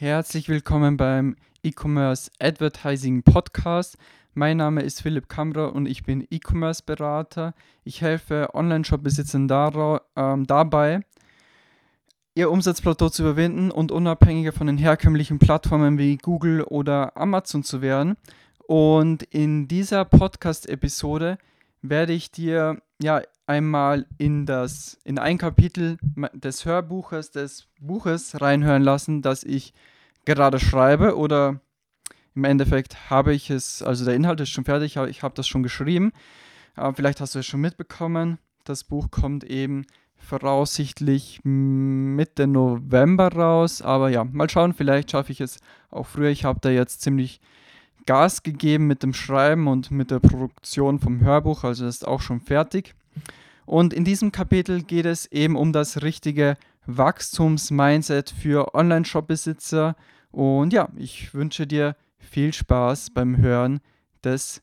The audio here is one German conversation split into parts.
Herzlich willkommen beim E-Commerce Advertising Podcast. Mein Name ist Philipp Kamrer und ich bin E-Commerce Berater. Ich helfe Online-Shop-Besitzern ähm, dabei, ihr Umsatzplateau zu überwinden und unabhängiger von den herkömmlichen Plattformen wie Google oder Amazon zu werden. Und in dieser Podcast-Episode werde ich dir ja einmal in das in ein Kapitel des Hörbuches des Buches reinhören lassen, das ich gerade schreibe oder im Endeffekt habe ich es, also der Inhalt ist schon fertig, ich habe das schon geschrieben. Aber vielleicht hast du es schon mitbekommen. Das Buch kommt eben voraussichtlich Mitte November raus. Aber ja, mal schauen, vielleicht schaffe ich es auch früher. Ich habe da jetzt ziemlich Gas gegeben mit dem Schreiben und mit der Produktion vom Hörbuch, also ist auch schon fertig. Und in diesem Kapitel geht es eben um das richtige Wachstumsmindset für Online-Shop-Besitzer. Und ja, ich wünsche dir viel Spaß beim Hören des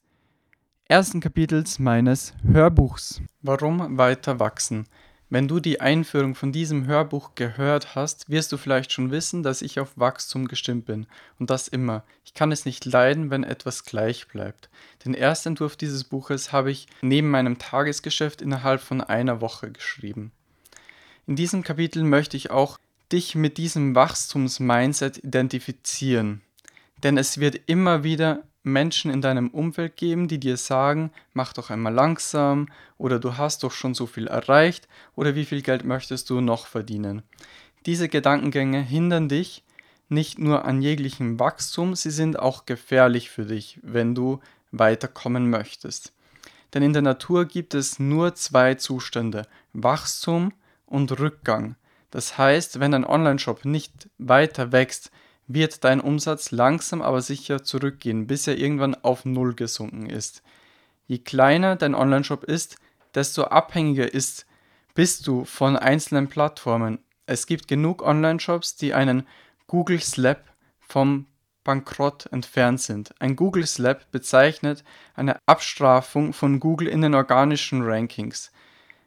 ersten Kapitels meines Hörbuchs. Warum weiter wachsen? Wenn du die Einführung von diesem Hörbuch gehört hast, wirst du vielleicht schon wissen, dass ich auf Wachstum gestimmt bin. Und das immer. Ich kann es nicht leiden, wenn etwas gleich bleibt. Den Erstentwurf dieses Buches habe ich neben meinem Tagesgeschäft innerhalb von einer Woche geschrieben. In diesem Kapitel möchte ich auch dich mit diesem Wachstumsmindset identifizieren. Denn es wird immer wieder Menschen in deinem Umfeld geben, die dir sagen, mach doch einmal langsam oder du hast doch schon so viel erreicht oder wie viel Geld möchtest du noch verdienen. Diese Gedankengänge hindern dich nicht nur an jeglichem Wachstum, sie sind auch gefährlich für dich, wenn du weiterkommen möchtest. Denn in der Natur gibt es nur zwei Zustände, Wachstum und Rückgang. Das heißt, wenn ein Onlineshop nicht weiter wächst, wird dein Umsatz langsam aber sicher zurückgehen, bis er irgendwann auf Null gesunken ist. Je kleiner dein Onlineshop ist, desto abhängiger ist, bist du von einzelnen Plattformen. Es gibt genug Online-Shops, die einen Google Slap vom Bankrott entfernt sind. Ein Google Slap bezeichnet eine Abstrafung von Google in den organischen Rankings.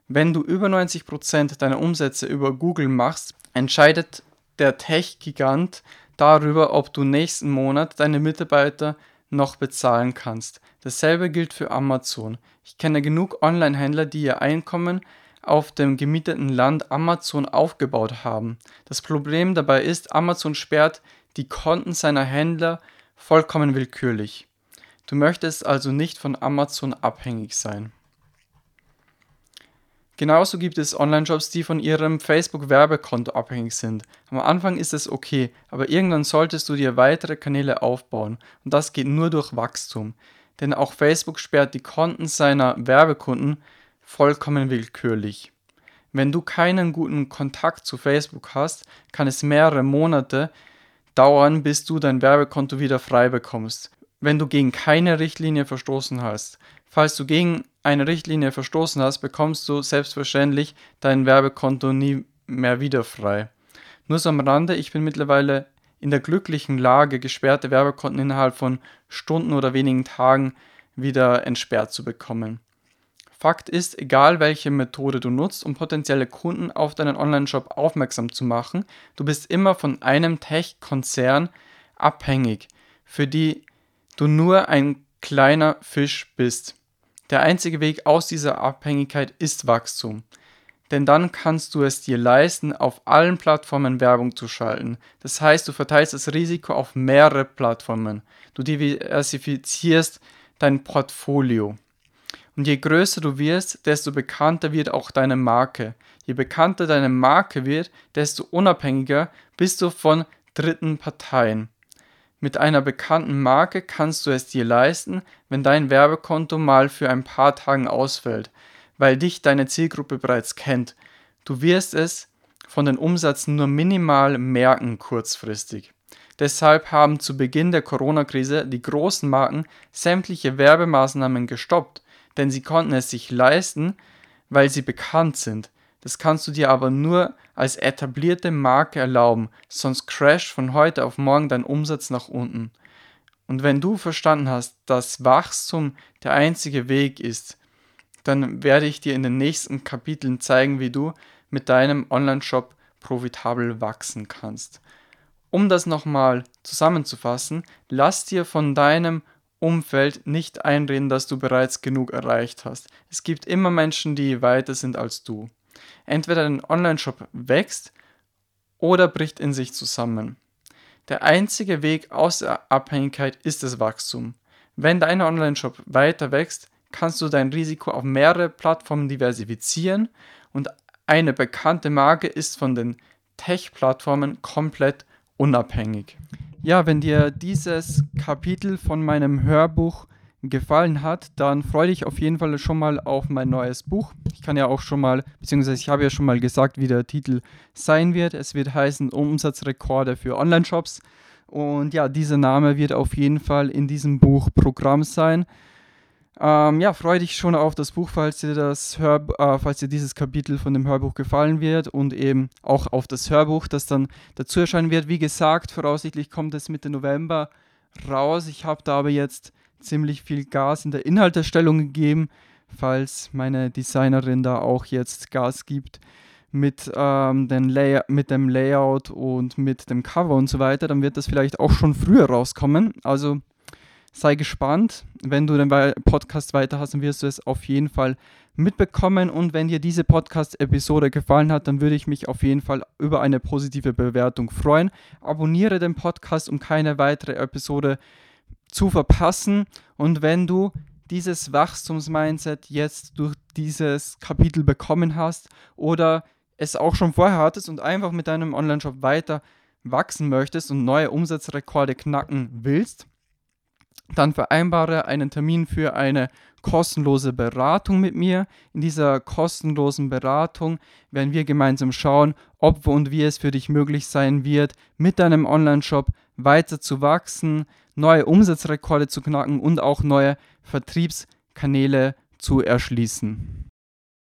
Wenn du über 90% deiner Umsätze über Google machst, entscheidet der Tech-Gigant darüber, ob du nächsten Monat deine Mitarbeiter noch bezahlen kannst. Dasselbe gilt für Amazon. Ich kenne genug Online-Händler, die ihr Einkommen auf dem gemieteten Land Amazon aufgebaut haben. Das Problem dabei ist, Amazon sperrt die Konten seiner Händler vollkommen willkürlich. Du möchtest also nicht von Amazon abhängig sein. Genauso gibt es Online-Shops, die von ihrem Facebook-Werbekonto abhängig sind. Am Anfang ist es okay, aber irgendwann solltest du dir weitere Kanäle aufbauen und das geht nur durch Wachstum. Denn auch Facebook sperrt die Konten seiner Werbekunden vollkommen willkürlich. Wenn du keinen guten Kontakt zu Facebook hast, kann es mehrere Monate dauern, bis du dein Werbekonto wieder frei bekommst. Wenn du gegen keine Richtlinie verstoßen hast. Falls du gegen eine Richtlinie verstoßen hast, bekommst du selbstverständlich dein Werbekonto nie mehr wieder frei. Nur so am Rande, ich bin mittlerweile in der glücklichen Lage, gesperrte Werbekonten innerhalb von Stunden oder wenigen Tagen wieder entsperrt zu bekommen. Fakt ist, egal welche Methode du nutzt, um potenzielle Kunden auf deinen Online-Shop aufmerksam zu machen, du bist immer von einem Tech-Konzern abhängig, für die du nur ein kleiner Fisch bist. Der einzige Weg aus dieser Abhängigkeit ist Wachstum. Denn dann kannst du es dir leisten, auf allen Plattformen Werbung zu schalten. Das heißt, du verteilst das Risiko auf mehrere Plattformen. Du diversifizierst dein Portfolio. Und je größer du wirst, desto bekannter wird auch deine Marke. Je bekannter deine Marke wird, desto unabhängiger bist du von dritten Parteien. Mit einer bekannten Marke kannst du es dir leisten, wenn dein Werbekonto mal für ein paar Tagen ausfällt, weil dich deine Zielgruppe bereits kennt. Du wirst es von den Umsätzen nur minimal merken kurzfristig. Deshalb haben zu Beginn der Corona-Krise die großen Marken sämtliche Werbemaßnahmen gestoppt, denn sie konnten es sich leisten, weil sie bekannt sind. Das kannst du dir aber nur als etablierte Marke erlauben, sonst crasht von heute auf morgen dein Umsatz nach unten. Und wenn du verstanden hast, dass Wachstum der einzige Weg ist, dann werde ich dir in den nächsten Kapiteln zeigen, wie du mit deinem Online-Shop profitabel wachsen kannst. Um das nochmal zusammenzufassen, lass dir von deinem Umfeld nicht einreden, dass du bereits genug erreicht hast. Es gibt immer Menschen, die weiter sind als du. Entweder dein Online-Shop wächst oder bricht in sich zusammen. Der einzige Weg aus der Abhängigkeit ist das Wachstum. Wenn dein Online-Shop weiter wächst, kannst du dein Risiko auf mehrere Plattformen diversifizieren und eine bekannte Marke ist von den Tech-Plattformen komplett unabhängig. Ja, wenn dir dieses Kapitel von meinem Hörbuch gefallen hat, dann freue dich auf jeden Fall schon mal auf mein neues Buch. Ich kann ja auch schon mal, beziehungsweise ich habe ja schon mal gesagt, wie der Titel sein wird. Es wird heißen Umsatzrekorde für Online-Shops. Und ja, dieser Name wird auf jeden Fall in diesem Buch Programm sein. Ähm, ja, freue dich schon auf das Buch, falls dir das Hör, äh, falls dir dieses Kapitel von dem Hörbuch gefallen wird und eben auch auf das Hörbuch, das dann dazu erscheinen wird. Wie gesagt, voraussichtlich kommt es Mitte November raus. Ich habe da aber jetzt ziemlich viel Gas in der Inhalterstellung gegeben, falls meine Designerin da auch jetzt Gas gibt mit, ähm, den Lay mit dem Layout und mit dem Cover und so weiter, dann wird das vielleicht auch schon früher rauskommen. Also sei gespannt. Wenn du den Podcast weiter hast, dann wirst du es auf jeden Fall mitbekommen. Und wenn dir diese Podcast-Episode gefallen hat, dann würde ich mich auf jeden Fall über eine positive Bewertung freuen. Abonniere den Podcast, um keine weitere Episode zu verpassen. Und wenn du dieses Wachstumsmindset jetzt durch dieses Kapitel bekommen hast oder es auch schon vorher hattest und einfach mit deinem Online-Shop weiter wachsen möchtest und neue Umsatzrekorde knacken willst, dann vereinbare einen Termin für eine kostenlose Beratung mit mir. In dieser kostenlosen Beratung werden wir gemeinsam schauen, ob und wie es für dich möglich sein wird, mit deinem Online-Shop weiter zu wachsen, neue Umsatzrekorde zu knacken und auch neue Vertriebskanäle zu erschließen.